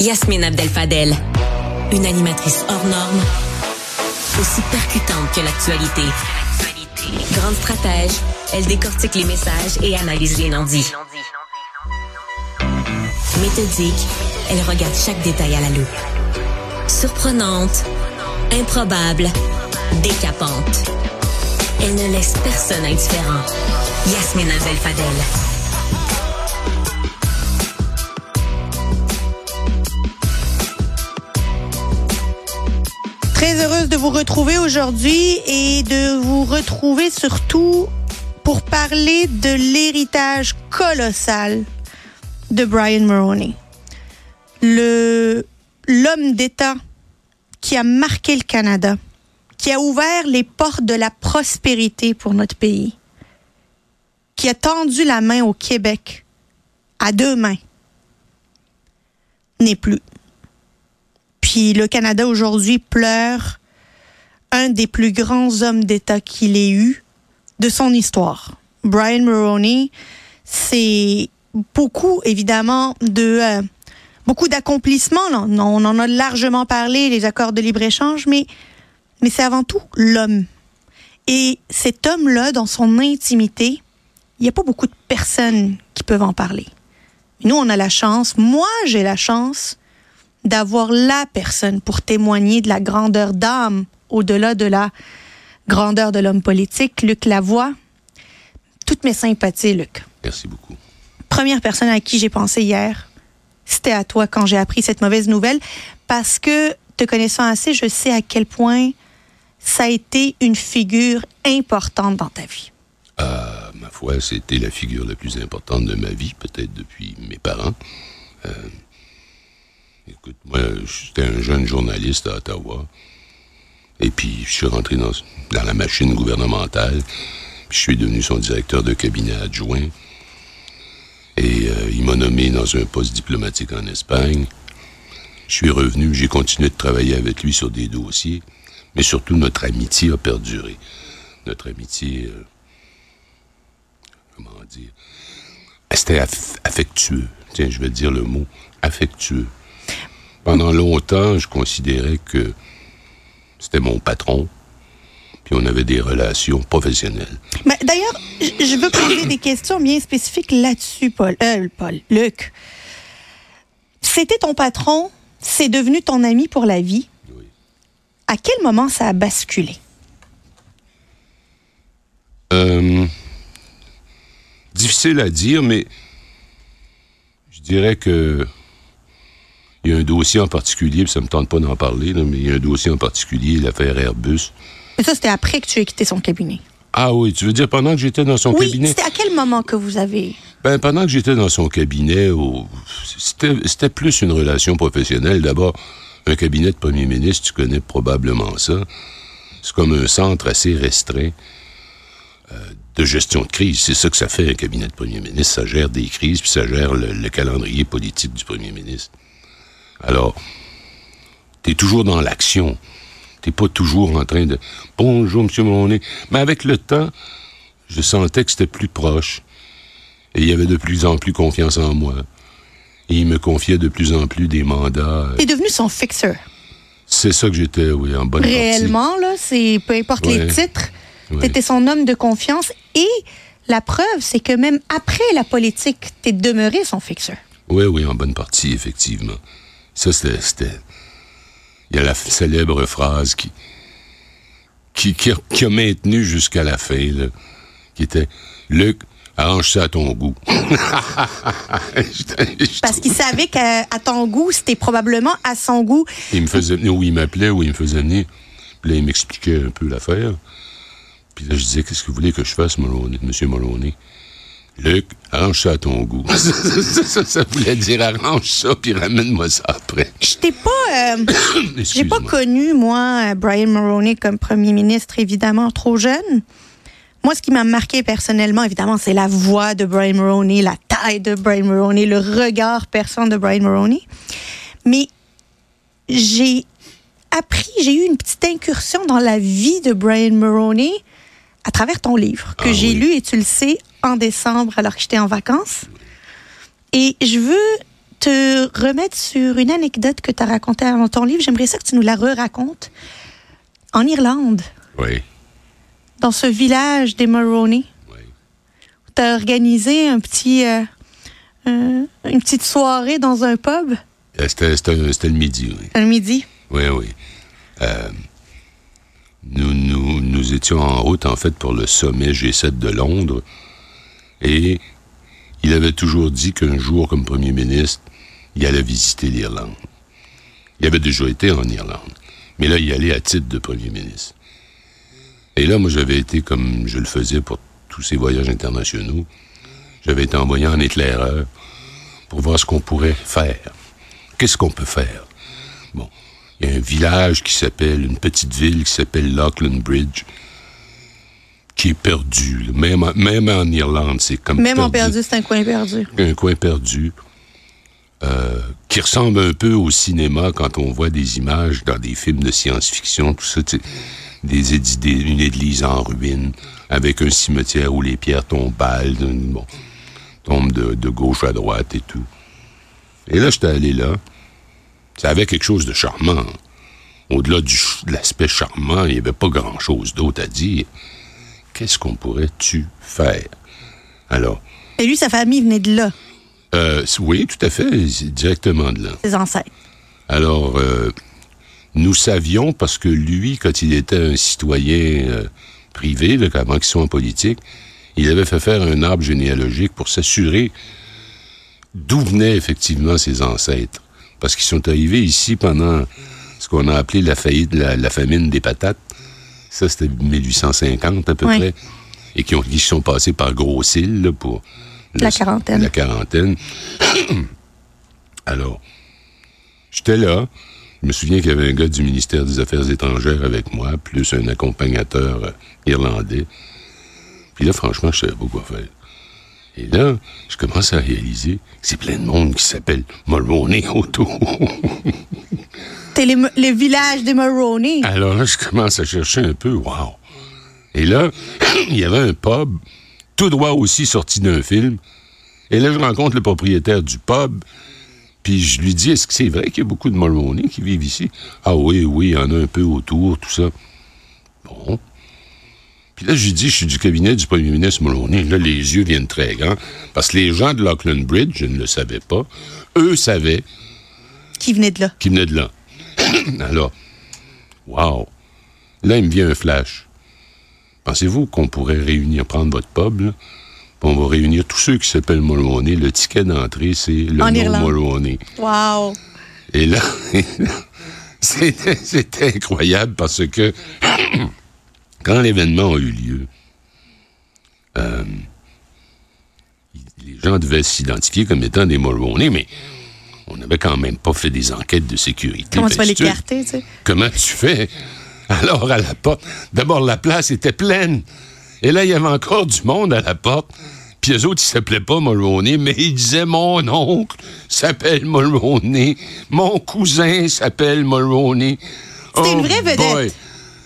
Yasmine Abdel-Fadel, une animatrice hors norme, aussi percutante que l'actualité. Grande stratège, elle décortique les messages et analyse les non-dits. Méthodique, elle regarde chaque détail à la loupe. Surprenante, improbable, décapante. Elle ne laisse personne indifférent. Yasmine Abdel-Fadel. Très heureuse de vous retrouver aujourd'hui et de vous retrouver surtout pour parler de l'héritage colossal de Brian Mulroney. L'homme d'État qui a marqué le Canada, qui a ouvert les portes de la prospérité pour notre pays, qui a tendu la main au Québec à deux mains, n'est plus. Puis le Canada aujourd'hui pleure un des plus grands hommes d'État qu'il ait eu de son histoire. Brian Mulroney, c'est beaucoup évidemment de euh, beaucoup d'accomplissements. On en a largement parlé, les accords de libre-échange, mais, mais c'est avant tout l'homme. Et cet homme-là, dans son intimité, il n'y a pas beaucoup de personnes qui peuvent en parler. Nous, on a la chance, moi j'ai la chance d'avoir la personne pour témoigner de la grandeur d'âme au-delà de la grandeur de l'homme politique, Luc Lavoie. Toutes mes sympathies, Luc. Merci beaucoup. Première personne à qui j'ai pensé hier, c'était à toi quand j'ai appris cette mauvaise nouvelle, parce que, te connaissant assez, je sais à quel point ça a été une figure importante dans ta vie. Euh, ma foi, c'était la figure la plus importante de ma vie, peut-être depuis mes parents. Euh, écoute, moi, j'étais un jeune journaliste à Ottawa. Et puis, je suis rentré dans, la machine gouvernementale. Puis, je suis devenu son directeur de cabinet adjoint. Et euh, il m'a nommé dans un poste diplomatique en Espagne. Je suis revenu, j'ai continué de travailler avec lui sur des dossiers. Mais surtout, notre amitié a perduré. Notre amitié... Euh, comment dire? C'était aff affectueux. Tiens, je vais dire le mot affectueux. Pendant longtemps, je considérais que c'était mon patron, puis on avait des relations professionnelles. Mais D'ailleurs, je veux poser des questions bien spécifiques là-dessus, Paul. Euh, Paul, Luc. C'était ton patron, c'est devenu ton ami pour la vie. Oui. À quel moment ça a basculé? Euh, difficile à dire, mais je dirais que il y a un dossier en particulier, puis ça me tente pas d'en parler, là, mais il y a un dossier en particulier, l'affaire Airbus. Mais ça, c'était après que tu aies quitté son cabinet. Ah oui, tu veux dire pendant que j'étais dans son oui, cabinet? c'était à quel moment que vous avez... Ben, pendant que j'étais dans son cabinet, au- c'était c'était plus une relation professionnelle. D'abord, un cabinet de premier ministre, tu connais probablement ça. C'est comme un centre assez restreint euh, de gestion de crise. C'est ça que ça fait, un cabinet de premier ministre. Ça gère des crises, puis ça gère le, le calendrier politique du premier ministre. Alors, t'es toujours dans l'action. T'es pas toujours en train de Bonjour, monsieur Monet. Mais avec le temps, je sentais que c'était plus proche. Et il avait de plus en plus confiance en moi. Et il me confiait de plus en plus des mandats. T'es devenu son fixeur. C'est ça que j'étais, oui, en bonne Réellement, là, c'est peu importe les titres, Ouais. t'étais son homme de confiance. Et la preuve, c'est que même après la politique, t'es demeuré son fixeur. partie. Oui, oui, en bonne partie, effectivement. Ça, c'était... Il y a la célèbre phrase qui... qui, qui, a, qui a maintenu jusqu'à la fin, là, qui était « Luc, arrange ça à ton goût. » Parce qu'il savait qu'à ton goût, c'était probablement à son goût. Il me faisait venir où il m'appelait, où il me faisait venir. Puis là, il m'expliquait un peu l'affaire. Puis là, je disais, qu'est-ce que vous voulez que je fasse, Mulroney, Monsieur Mulroney? Luc, arrange ça à ton goût. ça, ça, ça, ça voulait dire arrange ça, puis ramène-moi ça après. Je t'ai pas, euh, j'ai pas connu moi Brian Mulroney comme premier ministre évidemment trop jeune. Moi, ce qui m'a marqué personnellement, évidemment, c'est la voix de Brian Mulroney, la taille de Brian Mulroney, le regard perçant de Brian Mulroney. Mais j'ai appris, j'ai eu une petite incursion dans la vie de Brian Mulroney à travers ton livre que Ah j'ai oui. lu et tu le sais en décembre alors que j'étais en vacances. Et je veux te remettre sur une anecdote que tu as racontée dans ton livre. J'aimerais ça que tu nous la re-racontes. En Irlande, Oui, dans ce village des Mulroney, oui. tu as organisé un petit, euh, euh, une petite soirée dans un pub Euh, C'était le midi, oui. un midi. Oui, oui. Euh, nous, nous, nous étions en route, en fait, pour le sommet G7 de Londres. Et il avait toujours dit qu'un jour, comme premier ministre, il allait visiter l'Irlande. Il avait déjà été en Irlande. Mais là, il allait à titre de premier ministre. Et là, moi, j'avais été, comme je le faisais pour tous ces voyages internationaux, j'avais été envoyé en éclaireur pour voir ce qu'on pourrait faire. Qu'est-ce qu'on peut faire? Bon, il y a un village qui s'appelle, une petite ville qui s'appelle Lockland Bridge, qui est perdu. Même, en- même en Irlande, c'est comme Même en perdu, c'est un coin perdu. un coin perdu, euh, qui ressemble un peu au cinéma quand on voit des images dans des films de science-fiction, tout ça, des, des- une église en ruine, avec un cimetière où les pierres tombent, bon, tombent de, de gauche à droite et tout. Et là, j'étais allé là. Ça avait quelque chose de charmant. Au-delà de l'aspect charmant, il n'y avait pas grand-chose d'autre à dire. Qu'est-ce qu'on pourrait-tu faire? Alors, Et lui, sa famille venait de là, euh, oui, tout à fait, directement de là. ses ancêtres. Alors, euh, nous savions, parce que lui, quand il était un citoyen euh, privé, là, avant qu'il soit en politique, il avait fait faire un arbre généalogique pour s'assurer d'où venaient effectivement ses ancêtres. Parce qu'ils sont arrivés ici pendant ce qu'on a appelé la faillite, la, la famine des patates. Ça, c'était 1850 à peu Oui. près. Et qui, ont, qui sont passés par Gros-Île là, pour... le- La quarantaine. La quarantaine. Alors, j'étais là. Je me souviens qu'il y avait un gars du ministère des Affaires étrangères avec moi, plus un accompagnateur irlandais. Puis là, franchement, je savais pas quoi faire. Et là, je commence à réaliser que c'est plein de monde qui s'appelle Mulroney autour. C'était les- le village des Mulroney. Alors là, je commence à chercher un peu. Wow! Et là, il y avait un pub, tout droit aussi sorti d'un film. Et là, je rencontre le propriétaire du pub. Puis je lui dis, est-ce que c'est vrai qu'il y a beaucoup de Mulroney qui vivent ici? Ah oui, oui, il y en a un peu autour, tout ça. Bon. Puis là, je lui dis, je suis du cabinet du premier ministre Mulroney. Là, les yeux viennent très grands. Parce que les gens de Lockland Bridge, je ne le savais pas, eux savaient Qui venait de là? qui venait de là. Alors, wow. Là, il me vient un flash. Pensez-vous qu'on pourrait réunir, prendre votre pub, là, puis on va réunir tous ceux qui s'appellent Mulroney. Le ticket d'entrée, c'est le En nom Irlande. Mulroney. Wow. Et là, c'était incroyable parce que quand l'événement a eu lieu, euh, les gens devaient s'identifier comme étant des Mulroney, mais on n'avait quand même pas fait des enquêtes de sécurité. Comment tu vas l'écarter, tu sais? Comment tu fais? Alors, à la porte, d'abord, la place était pleine. Et là, il y avait encore du monde à la porte. Puis eux autres, ils s'appelaient pas Mulroney, mais ils disaient Mon oncle s'appelle Mulroney. Mon cousin s'appelle Mulroney. C'était une vraie vedette.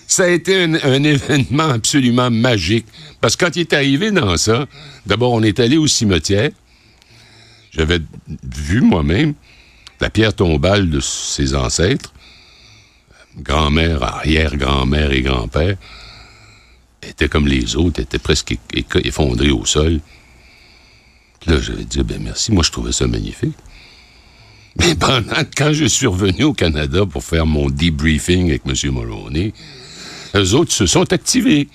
Ça a été un, événement absolument magique. Parce que quand il est arrivé dans ça, d'abord, on est allé au cimetière. J'avais vu moi-même la pierre tombale de ses ancêtres grand-mère, arrière-grand-mère et grand-père étaient comme les autres, étaient presque effondrés au sol. Là, j'avais dit, ben merci, moi je trouvais ça magnifique. Mais pendant, quand je suis revenu au Canada pour faire mon debriefing avec M. Mulroney, eux autres se sont activés.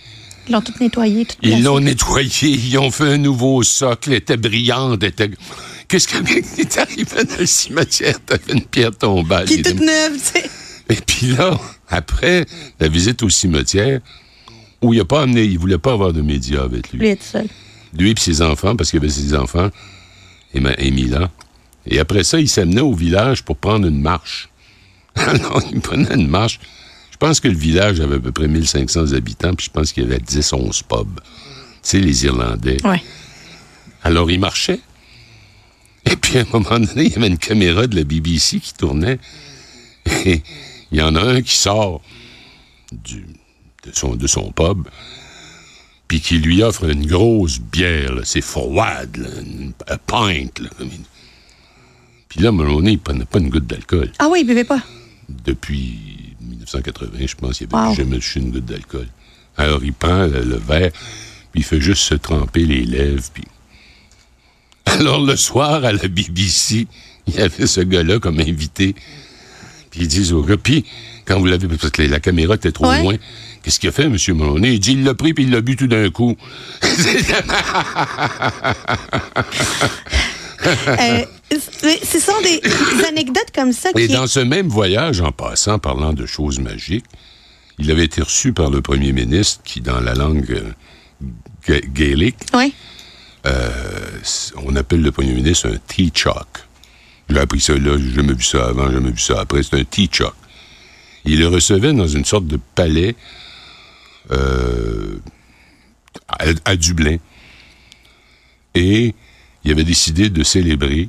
Ils l'ont tout nettoyé, tout Ils l'ont nettoyé, ils ont fait un nouveau socle, elle était brillante, était... Qu'est-ce qui est arrivé dans le cimetière? T'avais une pierre tombale. Qui Il est toute neuve, tu sais. et puis là, après la visite au cimetière, où il a pas amené, il voulait pas avoir de médias avec Lui, lui. tout seul. Lui et ses enfants, parce qu'il avait ses enfants, et, ma, et Mila. Et après ça, il s'amenait au village pour prendre une marche. Alors, il prenait une marche. Je pense que le village avait à peu près 1500 habitants, puis je pense qu'il y avait 10, 11 pubs. Tu sais, les Irlandais. Ouais. Alors, il marchait. Et puis, à un moment donné, il y avait une caméra de la BBC qui tournait. Et il y en a un qui sort du- de, son, de son pub, puis qui lui offre une grosse bière. C'est froide, là, une, un pint. là, comme une- Puis là, Mulroney, il prenait pas une goutte d'alcool. Ah oui, il buvait pas. Depuis 1980, je pense, il avait Wow. jamais touché une goutte d'alcool. Alors, il prend le, le verre, puis il fait juste se tremper les lèvres, puis... Alors, le soir, à la BBC, il y avait ce gars-là comme invité. Puis ils disent au gars, puis, quand vous l'avez... Parce que la caméra était trop Ouais. loin. Qu'est-ce qu'il a fait, M. Mulroney? Il dit, il l'a pris, puis il l'a bu tout d'un coup. Euh, ce sont des anecdotes comme ça Et qui. dans ce même voyage, en passant, parlant de choses magiques, il avait été reçu par le premier ministre qui, dans la langue euh, ga- gaélique, Ouais. on appelle le premier ministre un Taoiseach. J'ai appris ça là, j'ai jamais vu ça avant, j'ai jamais vu ça après. C'est un Taoiseach. Il le recevait dans une sorte de palais euh, à, à Dublin. Et il avait décidé de célébrer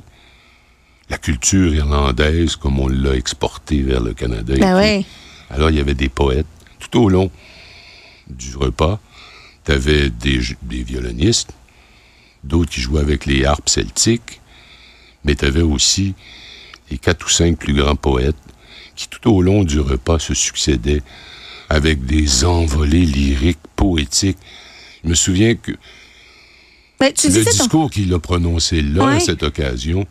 la culture irlandaise comme on l'a exportée vers le Canada. Ben. Alors, il y avait des poètes tout au long du repas. Tu avais des, des violonistes, d'autres qui jouaient avec les harpes celtiques, mais tu avais aussi les quatre ou cinq plus grands poètes qui, tout au long du repas, se succédaient avec des envolées lyriques, poétiques. Je me souviens que Ben, tu le ton- discours qu'il a prononcé là, Ouais. à cette occasion,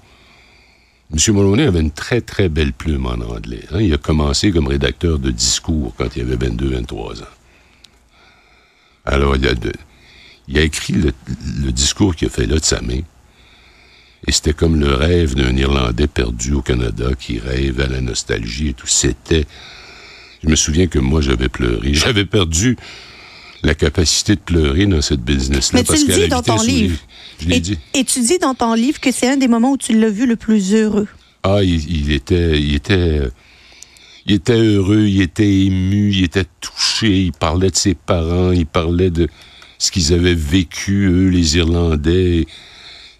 M. Mulroney avait une très, très belle plume en anglais. hein. Il a commencé comme rédacteur de discours quand il avait 22-23 ans. Alors, il a, de- il a écrit le, le discours qu'il a fait là de sa main. Et c'était comme le rêve d'un Irlandais perdu au Canada qui rêve à la nostalgie et tout. C'était... Je me souviens que moi, j'avais pleuré. J'avais perdu la capacité de pleurer dans cette business-là. Mais tu parce le dis dans ton livre. Les- Je l'ai Et, dit. et tu dis dans ton livre que c'est un des moments où tu l'as vu le plus heureux. Ah, il, il était, il était, il était heureux, il était ému, il était touché. Il parlait de ses parents, il parlait de ce qu'ils avaient vécu eux, les Irlandais.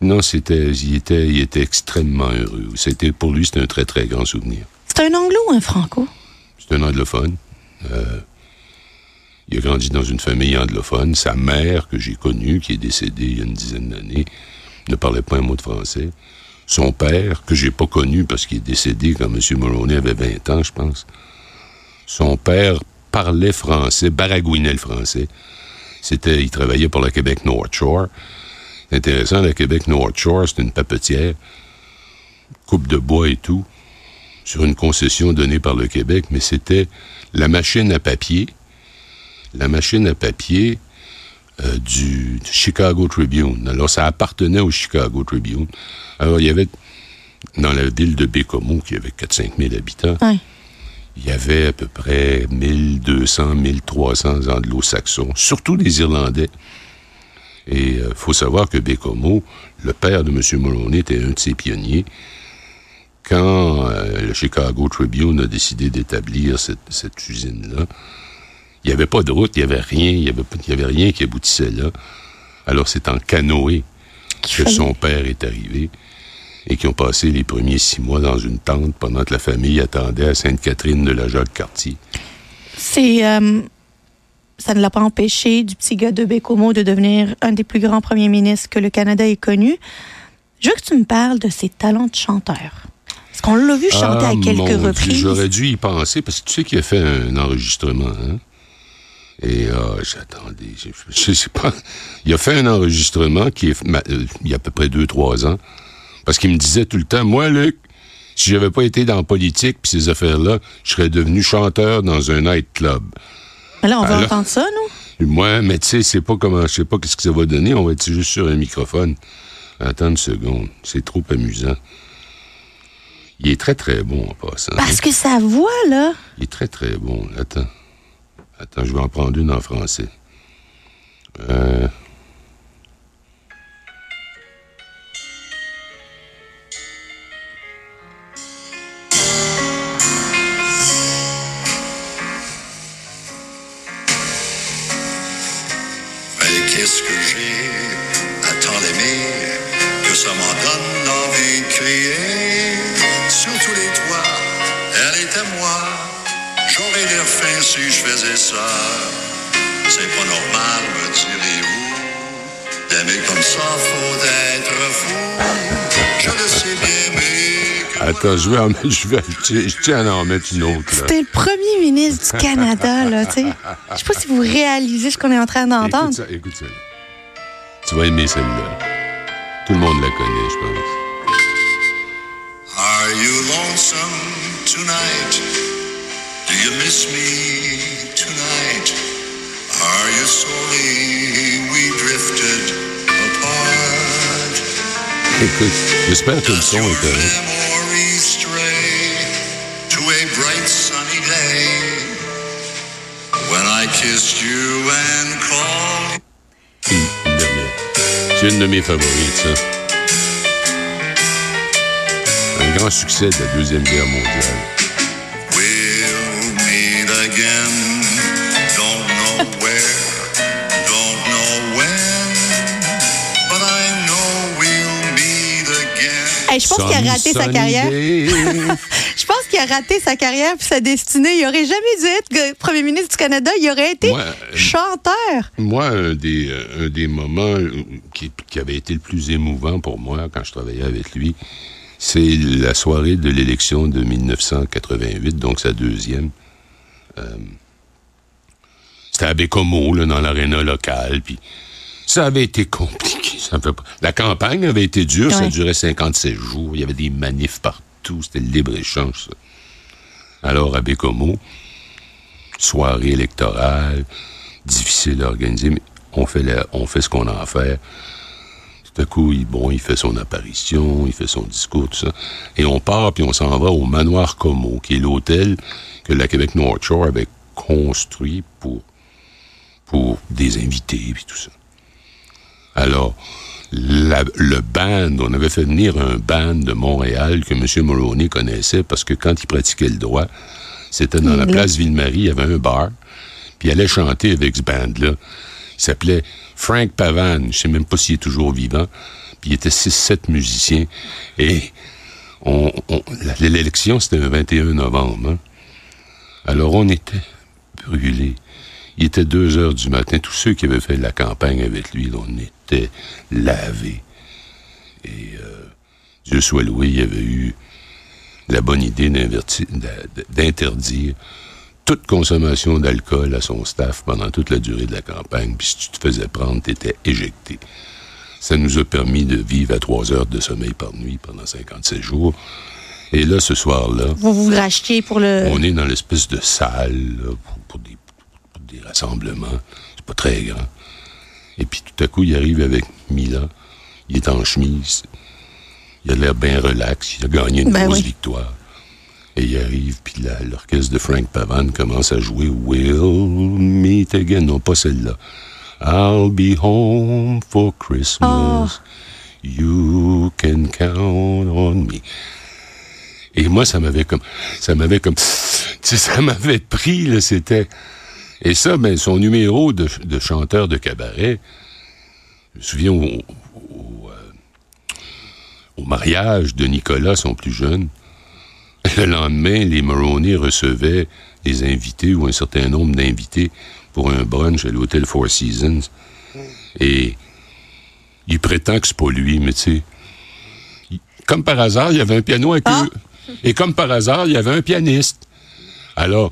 Non, c'était, il était, il était extrêmement heureux. C'était pour lui, c'était un très très grand souvenir. C'est un anglo ou un franco? C'est un anglophone. Euh, il a grandi dans une famille anglophone. Sa mère, que j'ai connue, qui est décédée il y a une dizaine d'années, ne parlait pas un mot de français. Son père, que j'ai pas connu parce qu'il est décédé quand M. Mulroney avait 20 ans, je pense. Son père parlait français, baragouinait le français. C'était, il travaillait pour la Québec North Shore. C'est intéressant, la Québec North Shore, c'est une papetière, coupe de bois et tout sur une concession donnée par le Québec, mais c'était la machine à papier, la machine à papier euh, du, du Chicago Tribune. Alors, ça appartenait au Chicago Tribune. Alors, il y avait, dans la ville de Bécomo, qui avait 4-5 000 habitants, il y avait à peu près 1200, 1300 anglo-saxons, surtout des Irlandais. Et il faut savoir que Bécomo, le père de M. Mulroney, était un de ses pionniers. Quand euh, le Chicago Tribune a décidé d'établir cette, cette usine-là, il n'y avait pas de route, il n'y avait rien, il n'y avait, rien qui aboutissait là. Alors c'est en canoë que son père est arrivé et qui ont passé les premiers six mois dans une tente pendant que la famille attendait à Sainte-Catherine de la Jacques-Cartier. C'est. euh, ça ne l'a pas empêché du petit gars de Bécomo de devenir un des plus grands premiers ministres que le Canada ait connu. Je veux que tu me parles de ses talents de chanteur. Parce qu'on l'a vu chanter Ah, à mon quelques reprises? J'aurais dû y penser parce que tu sais qu'il a fait un enregistrement. Hein? Et ah, j'attendais. Je, sais pas. Il a fait un enregistrement qui est ma- euh, il y a à peu près deux, trois ans. Parce qu'il me disait tout le temps, moi, Luc, si j'avais pas été dans la politique puis ces affaires-là, je serais devenu chanteur dans un nightclub. Mais là, on va Alors- entendre ça, nous? Moi, mais tu sais, c'est pas comment, je sais pas qu'est-ce que ça va donner. On va être juste sur un microphone. Attends une seconde. C'est trop amusant. Il est très, très bon en passant. Parce que sa voix, là. Il est très, très bon. Attends. Attends, je vais en prendre une en français. Euh... Qu'est-ce que j'ai à tant l'aimer que ça m'en donne envie de crier? Si je faisais ça. C'est pas normal, me direz-vous. D'aimer comme ça, faut être fou. Je le sais bien, mais Attends, je vais, en mettre- je, vais, je, je tiens à en mettre une autre. C'était le premier ministre du Canada, là, tu sais. Je sais pas si vous réalisez ce qu'on est en train Écoute d'entendre. ça, écoute ça. Tu vas aimer celle-là. Tout le monde la connaît, je pense. Are you lonesome tonight? You miss me tonight? Are you sorry we drifted apart? Écoute, j'espère que le son est correct. memory stray to a bright sunny day? When I kissed you and called. Une, une dernière. C'est une de mes favorites, ça. Un grand succès de la Deuxième Guerre mondiale. Hey, je pense qu'il a raté sa carrière. Je pense qu'il a raté sa carrière puis sa destinée. Il aurait jamais dû être premier ministre du Canada. Il aurait été chanteur. Moi, un des, euh, un des moments euh, qui, qui avait été le plus émouvant pour moi quand je travaillais avec lui, c'est la soirée de l'élection de 1988, donc sa deuxième. Euh, C'était à Bécomo, là, dans l'aréna locale, puis ça avait été compliqué. ça fait pas- La campagne avait été dure, ça durait 57 jours, il y avait des manifs partout, c'était le libre-échange, ça. Alors, à Bécomo, soirée électorale, difficile à organiser, mais on fait, la- on fait ce qu'on a à faire. Tout à coup, il, bon, il fait son apparition, il fait son discours, tout ça. Et on part, puis on s'en va au Manoir Como, qui est l'hôtel que la Québec North Shore avait construit pour, pour des invités, puis tout ça. Alors, la- le band, on avait fait venir un band de Montréal que M. Mulroney connaissait parce que quand il pratiquait le droit, c'était dans la Là. place Ville-Marie, il y avait un bar, puis il allait chanter avec ce band-là. Il s'appelait Frank Pavan, je sais même pas s'il est toujours vivant, puis il était 6-7 musiciens, et on, l'élection, c'était le 21 novembre. hein. Alors, on était brûlés. Il était 2 heures du matin. Tous ceux qui avaient fait la campagne avec lui, on était lavés. Et euh, Dieu soit loué, il avait eu la bonne idée d'interdire toute consommation d'alcool à son staff pendant toute la durée de la campagne. Puis si tu te faisais prendre, tu étais éjecté. Ça nous a permis de vivre à 3 heures de sommeil par nuit pendant 57 jours. Et là, ce soir-là, Vous vous rachetiez pour le. on est dans l'espèce de salle là, pour, pour des, des rassemblements. C'est pas très grand. Et puis tout à coup, il arrive avec Mila. Il est en chemise. Il a l'air bien relax. Il a gagné une Ben grosse oui. victoire. Et il arrive, puis l'orchestre de Frank Pavan commence à jouer We'll Meet Again. Non, pas celle-là. I'll be home for Christmas. You can count on me. Et moi, ça m'avait comme, ça m'avait comme, tu sais, ça m'avait pris, là, c'était. Et ça, ben, son numéro de, de chanteur de cabaret, je me souviens au, au, euh, au mariage de Nicolas, son plus jeune, le lendemain, les Maroney recevaient les invités ou un certain nombre d'invités pour un brunch à l'hôtel Four Seasons. Et il prétend que c'est pas lui, mais tu sais, comme par hasard, il y avait un piano à queue. Ah. Et comme par hasard, il y avait un pianiste. Alors,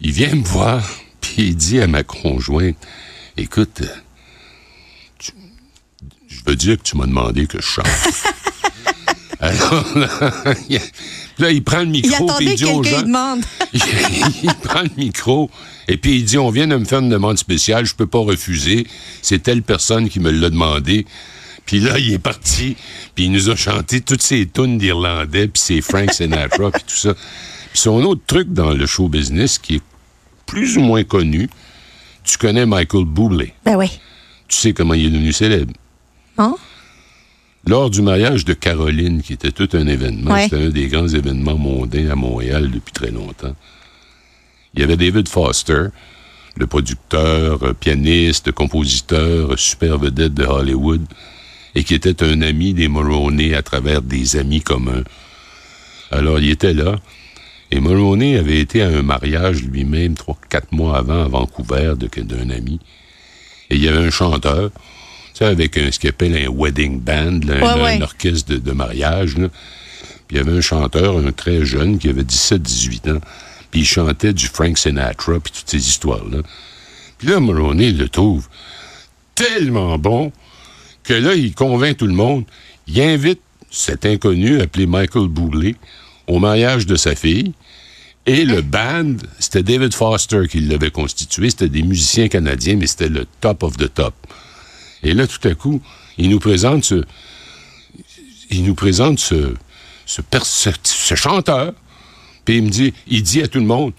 il vient me voir, puis il dit à ma conjointe, écoute, euh, tu- je veux dire que tu m'as demandé que je chante. Alors, là, il- là, il prend le Il micro, puis attendait il dit aux gens, demande. il, il prend le micro et puis il dit on vient de me faire une demande spéciale, je peux pas refuser. C'est telle personne qui me l'a demandé. Puis là, il est parti, puis il nous a chanté toutes ses tunes d'Irlandais, puis c'est Frank Sinatra, puis tout ça. Puis son autre truc dans le show business qui est plus ou moins connu, tu connais Michael Bublé. Ben oui. Tu sais comment il est devenu célèbre. Hein? Lors du mariage de Caroline, qui était tout un événement, Ouais. c'était un des grands événements mondains à Montréal depuis très longtemps, il y avait David Foster, le producteur, euh, pianiste, compositeur, super vedette de Hollywood, et qui était un ami des Mulroney à travers des amis communs. Alors, il était là, et Mulroney avait été à un mariage lui-même trois, quatre mois avant à Vancouver d'un ami, et il y avait un chanteur, tu sais, avec un, ce qu'il appelle un wedding band, là, un, Ouais, ouais. un orchestre de, de mariage. là. Puis il y avait un chanteur, un très jeune, qui avait 17-18 ans, puis il chantait du Frank Sinatra, puis toutes ces histoires-là. Puis là, Maroney le trouve tellement bon que là, il convainc tout le monde. Il invite cet inconnu appelé Michael Bublé au mariage de sa fille. Et le band, c'était David Foster qui l'avait constitué. C'était des musiciens canadiens, mais c'était le top of the top. Et là, tout à coup, il nous présente ce, il nous présente ce, ce, ce chanteur. Puis il me dit, il dit à tout le monde,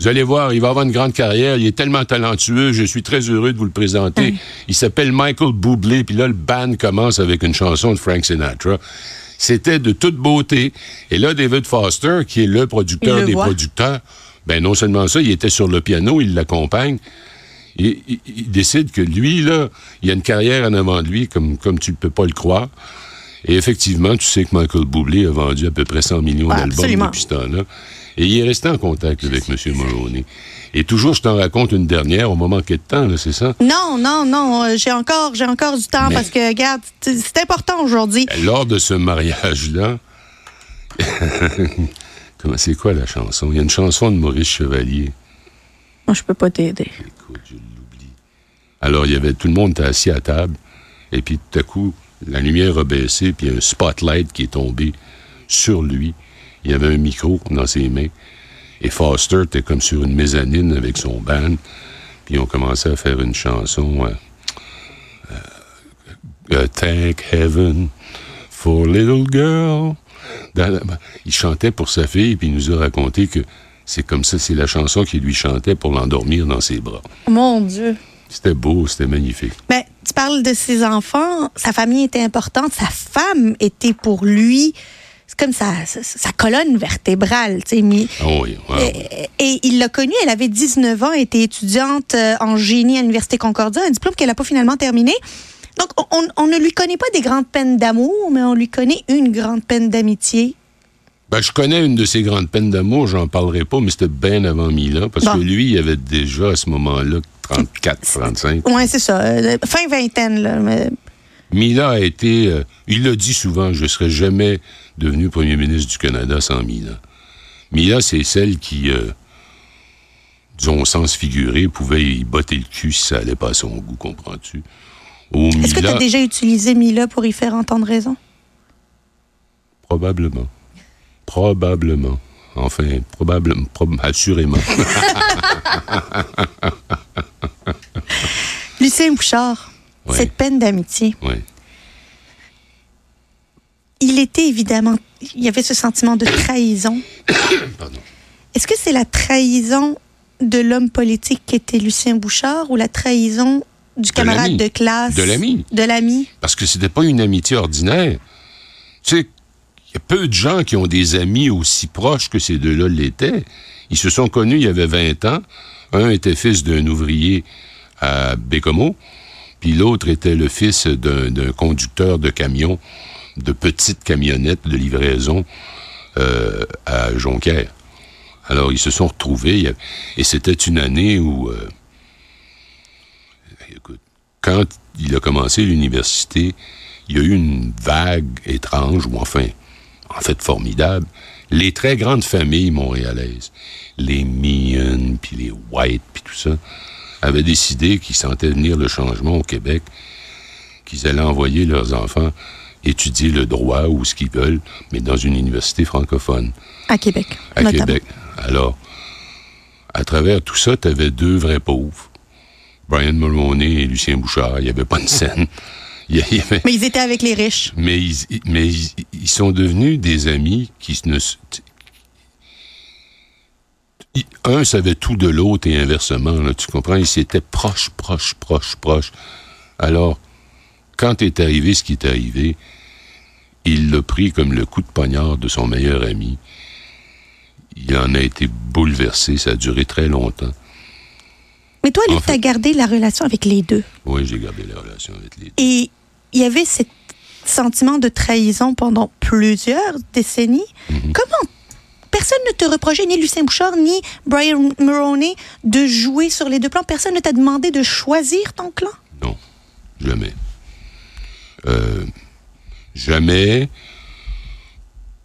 vous allez voir, il va avoir une grande carrière. Il est tellement talentueux. Je suis très heureux de vous le présenter. Il s'appelle Michael Bublé. Puis là, le band commence avec une chanson de Frank Sinatra. C'était de toute beauté. Et là, David Foster, qui est le producteur des producteurs, ben non seulement ça, il était sur le piano, il l'accompagne. Il, il, décide que lui, là, il a une carrière en avant de lui, comme, comme tu ne peux pas le croire. Et effectivement, tu sais que Michael Bublé a vendu à peu près 100 millions d'albums depuis ce temps-là. Et il est resté en contact avec M. Mulroney. Et toujours, je t'en raconte une dernière au moment qu'il est de temps, c'est ça? Non, non, non. euh, J'ai encore, j'ai encore du temps parce que, regarde, c'est important aujourd'hui. Lors de ce mariage-là, comment c'est quoi la chanson? Il y a une chanson de Maurice Chevalier. Moi, je peux pas t'aider. Écoute, je l'oublie. Alors, il y avait tout le monde était assis à table, et puis tout à coup, la lumière a baissé, puis un spotlight qui est tombé sur lui. Il y avait un micro dans ses mains. Et Foster était comme sur une mezzanine avec son band. Puis on commençait à faire une chanson. Euh, euh, Thank heaven for little girl. Il chantait pour sa fille, puis il nous a raconté que c'est comme ça, c'est la chanson qu'il lui chantait pour l'endormir dans ses bras. Mon Dieu. C'était beau, c'était magnifique. Mais tu parles de ses enfants, sa famille était importante, sa femme était pour lui c'est comme sa, sa, sa, colonne vertébrale. Tu sais, mis, oh oui, wow. et, et, il l'a connue, elle avait 19 ans, était étudiante euh, en génie à l'Université Concordia, un diplôme qu'elle n'a pas finalement terminé. Donc, on, on, ne lui connaît pas des grandes peines d'amour, mais on lui connaît une grande peine d'amitié. Ben, je connais une de ces grandes peines d'amour, j'en parlerai pas, mais c'était bien avant Mila, parce bon. que lui, il avait déjà à ce moment-là 34, 35. Oui, c'est ça. Euh, fin vingtaine, là. Mais... Mila a été, euh, il l'a dit souvent, je ne serais jamais devenu premier ministre du Canada sans Mila. Mila, c'est celle qui, euh, disons au sens figuré, pouvait y botter le cul si ça allait pas à son goût, comprends-tu? Est-ce que tu as déjà utilisé Mila pour y faire entendre raison? Probablement. Probablement. Enfin, probablement, prob assurément. Lucien Bouchard, Oui. cette peine d'amitié, oui. il était évidemment, il y avait ce sentiment de trahison. Pardon. Est-ce que c'est la trahison de l'homme politique qui était Lucien Bouchard ou la trahison du camarade de classe? De l'ami. De l'ami. Parce que c'était pas une amitié ordinaire. Tu sais, il y a peu de gens qui ont des amis aussi proches que ces deux-là l'étaient. Ils se sont connus il y avait 20 ans. Un était fils d'un ouvrier à Bécomo, l'autre était le fils d'un conducteur de camion, de petites camionnettes de livraison euh, à Jonquière. Alors, ils se sont retrouvés, et c'était une année où, euh, écoute, quand il a commencé l'université, il y a eu une vague étrange, ou enfin, en fait formidable, les très grandes familles montréalaises, les Meehan, puis les White, puis tout ça, avaient décidé qu'ils sentaient venir le changement au Québec, qu'ils allaient envoyer leurs enfants étudier le droit ou ce qu'ils veulent, mais dans une université francophone À Québec. à notamment. Québec. Alors, à travers tout ça, tu avais deux vrais pauvres. Brian Mulroney et Lucien Bouchard. Il n'y avait pas de scène. Il y avait- Mais ils étaient avec les riches. mais ils, mais ils, ils sont devenus des amis qui ne... Un savait tout de l'autre et inversement, là, tu comprends? Ils s'étaient proches, proches, proches, proches. Alors, quand est arrivé ce qui est arrivé, il l'a pris comme le coup de poignard de son meilleur ami. Il en a été bouleversé, ça a duré très longtemps. Mais toi, Luc, tu as gardé la relation avec les deux? Oui, j'ai gardé la relation avec les deux. Et il y avait ce sentiment de trahison pendant plusieurs décennies. Mhm. Comment personne ne te reprochait, ni Lucien Bouchard, ni Brian Mulroney, de jouer sur les deux plans? Personne ne t'a demandé de choisir ton clan? Non, jamais. Euh, jamais.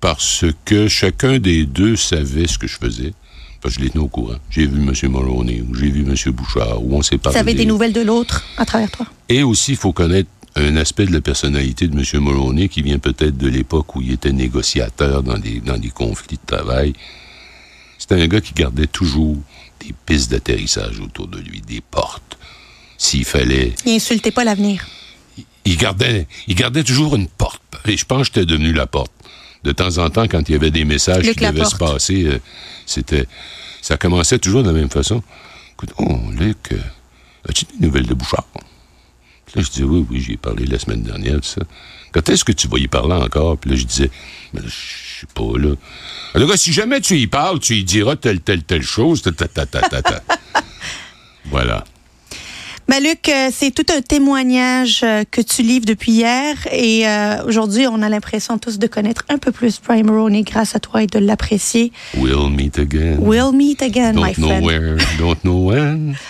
parce que chacun des deux savait ce que je faisais. Parce que je les tenais au courant. J'ai vu M. Mulroney, ou j'ai vu M. Bouchard, ou on s'est parlé. Tu avais des nouvelles de l'autre à travers toi. Et aussi, il faut connaître un aspect de la personnalité de M. Mulroney qui vient peut-être de l'époque où il était négociateur dans des, dans des conflits de travail. C'était un gars qui gardait toujours des pistes d'atterrissage autour de lui, des portes. S'il fallait. Il insultait pas l'avenir. Il gardait, il gardait toujours une porte. Et je pense que j'étais devenu la porte. De temps en temps, quand il y avait des messages Luc qui devaient se passer, euh, c'était. Ça commençait toujours de la même façon. Écoute, oh, Luc, euh, as-tu des nouvelles de Bouchard? Là, je disais, oui, oui, j'y ai parlé la semaine dernière, tout ça. Quand est-ce que tu vas y parler encore? Puis là, je disais, mais je sais pas, là. En tout cas, si jamais tu y parles, tu y diras telle, telle, telle chose, ta, ta, ta, ta, ta, ta. voilà. Ben, Luc, euh, c'est tout un témoignage euh, que tu livres depuis hier. Et euh, aujourd'hui, on a l'impression tous de connaître un peu plus Brian Maroney grâce à toi et de l'apprécier. We'll meet again. We'll meet again, my Don't know friend. where, don't know when.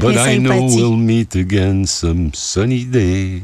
But I know we'll meet again some sunny day.